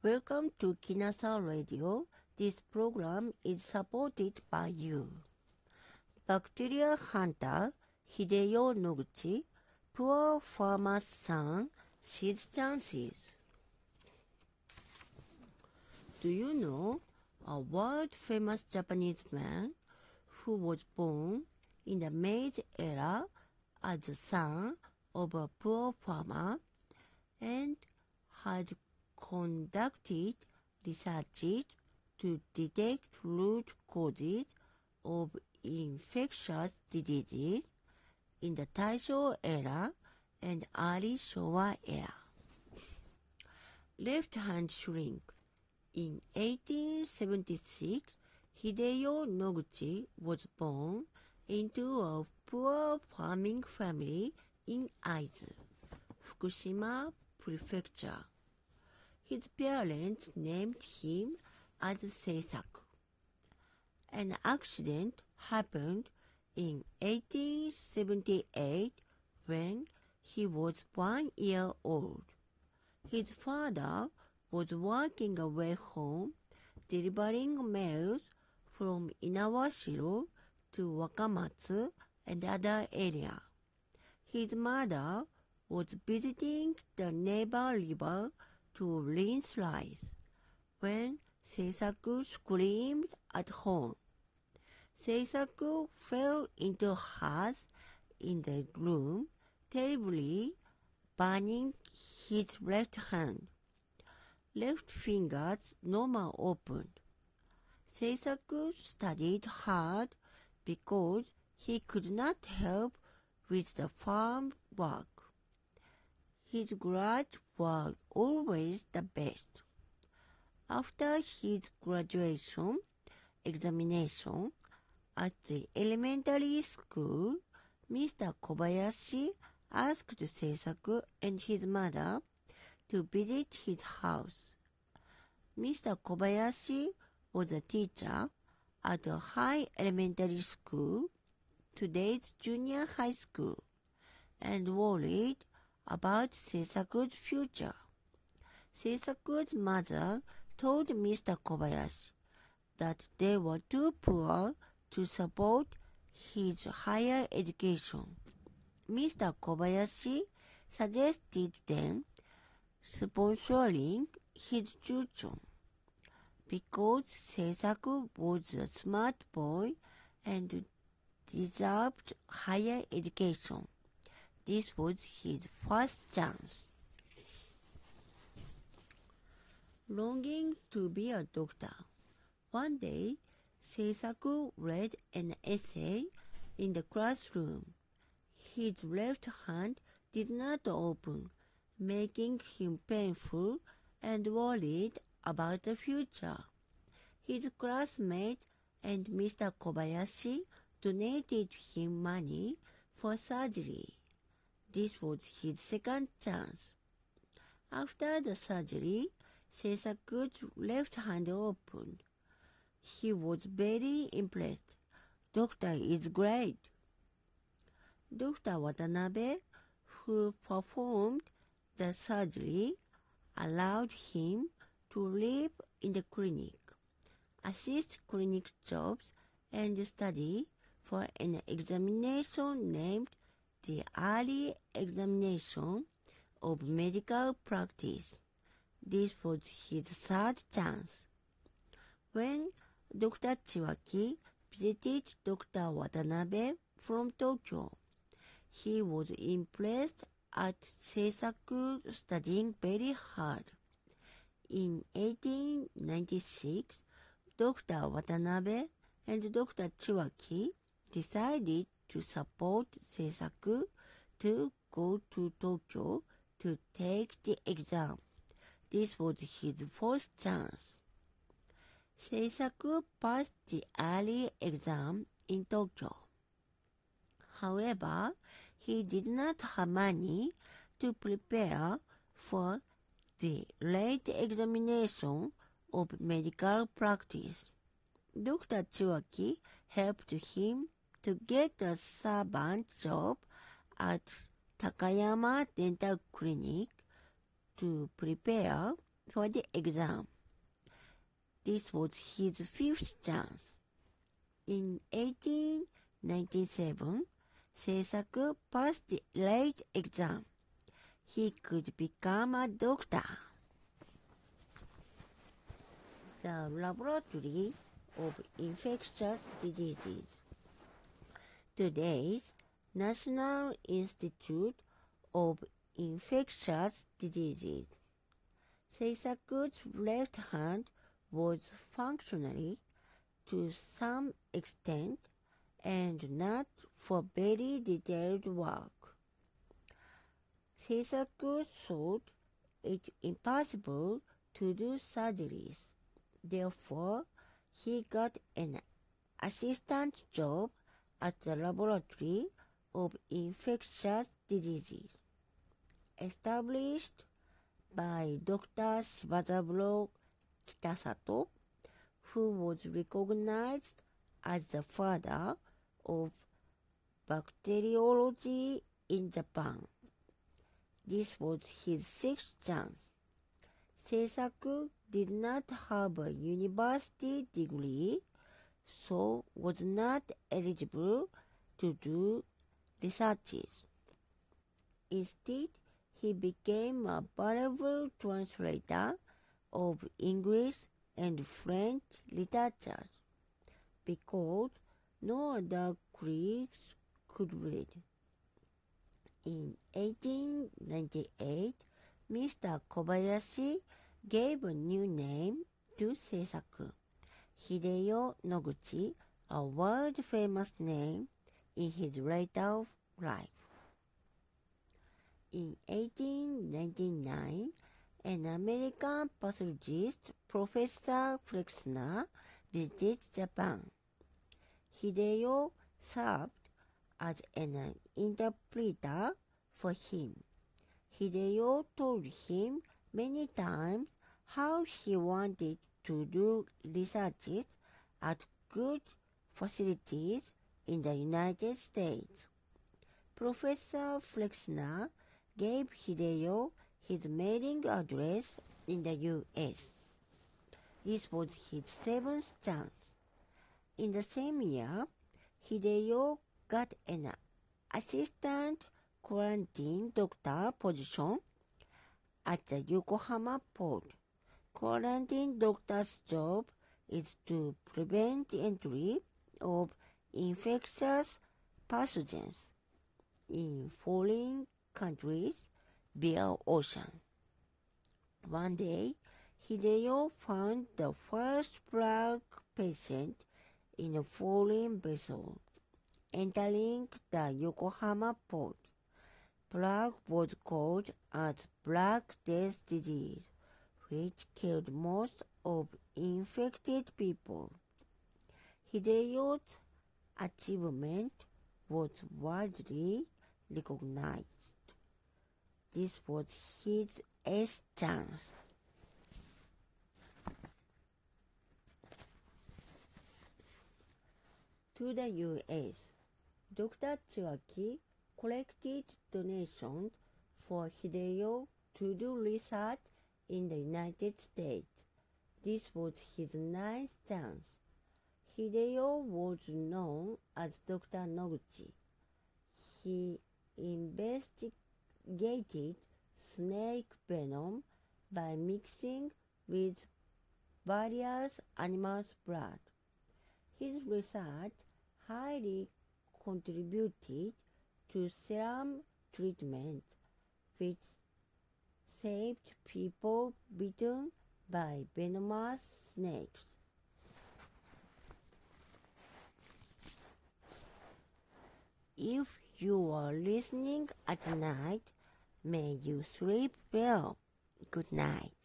Welcome to Kinasa Radio. This program is supported by you. Bacteria hunter Hideyo Noguchi, poor farmer's son, sees chances. Do you know a world famous Japanese man who was born in the Meiji era as the son of a poor farmer and had conducted research to detect root causes of infectious diseases in the Taisho era and early Showa era. Left hand shrink. In 1876, Hideyo Noguchi was born into a poor farming family in Aizu, Fukushima Prefecture. His parents named him as Seisaku. An accident happened in 1878 when he was one year old. His father was working away home delivering mails from Inawashiro to Wakamatsu and other area. His mother was visiting the neighbor river to rice when Seisaku screamed at home. Seisaku fell into hearth in the room, terribly burning his left hand. Left fingers normal opened. Seisaku studied hard because he could not help with the farm work. His grades were always the best. After his graduation examination at the elementary school, Mr. Kobayashi asked Seisaku and his mother to visit his house. Mr. Kobayashi was a teacher at a high elementary school, today's junior high school, and worried about Seisaku's future. Seisaku's mother told Mr. Kobayashi that they were too poor to support his higher education. Mr. Kobayashi suggested them sponsoring his tuition because Seisaku was a smart boy and deserved higher education. This was his first chance. Longing to be a doctor. One day, Seisaku read an essay in the classroom. His left hand did not open, making him painful and worried about the future. His classmates and Mr. Kobayashi donated him money for surgery. This was his second chance. After the surgery, Seisaku's left hand opened. He was very impressed. Doctor is great. Dr. Watanabe, who performed the surgery, allowed him to live in the clinic, assist clinic jobs, and study for an examination named the early examination of medical practice. This was his third chance. When Dr. Chiwaki visited Dr. Watanabe from Tokyo, he was impressed at Seisaku studying very hard. In 1896, Dr. Watanabe and Dr. Chiwaki decided to support Seisaku to go to Tokyo to take the exam. This was his first chance. Seisaku passed the early exam in Tokyo. However, he did not have money to prepare for the late examination of medical practice. Dr. Chiwaki helped him to get a servant job at Takayama Dental Clinic to prepare for the exam. This was his fifth chance. In 1897, Seisaku passed the late exam. He could become a doctor. The Laboratory of Infectious Diseases. Today's National Institute of Infectious Diseases. Seisaku's left hand was functionally, to some extent, and not for very detailed work. Seisaku thought it impossible to do surgeries. Therefore, he got an assistant job at the Laboratory of Infectious Diseases, established by Dr. Shibasaburo Kitasato, who was recognized as the father of bacteriology in Japan. This was his sixth chance. Seisaku did not have a university degree, so was not eligible to do researches. Instead, he became a valuable translator of English and French literatures because no other Greeks could read. In 1898, Mr. Kobayashi gave a new name to Seisaku, Hideyo Noguchi, a world-famous name in his later life. In 1899, an American pathologist, Professor Flexner, visited Japan. Hideyo served as an interpreter for him. Hideyo told him many times how he wanted to do researches at good facilities in the United States. Professor Flexner gave Hideyo his mailing address in the U.S. This was his seventh chance. In the same year, Hideyo got an assistant quarantine doctor position at the Yokohama port. Quarantine doctor's job is to prevent entry of infectious pathogens in foreign countries via ocean. One day, Hideyo found the first plague patient in a foreign vessel entering the Yokohama port. Plague was called as Black Death disease, which killed most of infected people. Hideyo's achievement was widely recognized. This was his eighth chance. To the U.S., Dr. Chiwaki collected donations for Hideyo to do research in the United States. This was his ninth chance. Hideyo was known as Dr. Noguchi. He investigated snake venom by mixing with various animals' blood. His research highly contributed to serum treatment, which saved people bitten by venomous snakes. If you are listening at night, may you sleep well. Good night.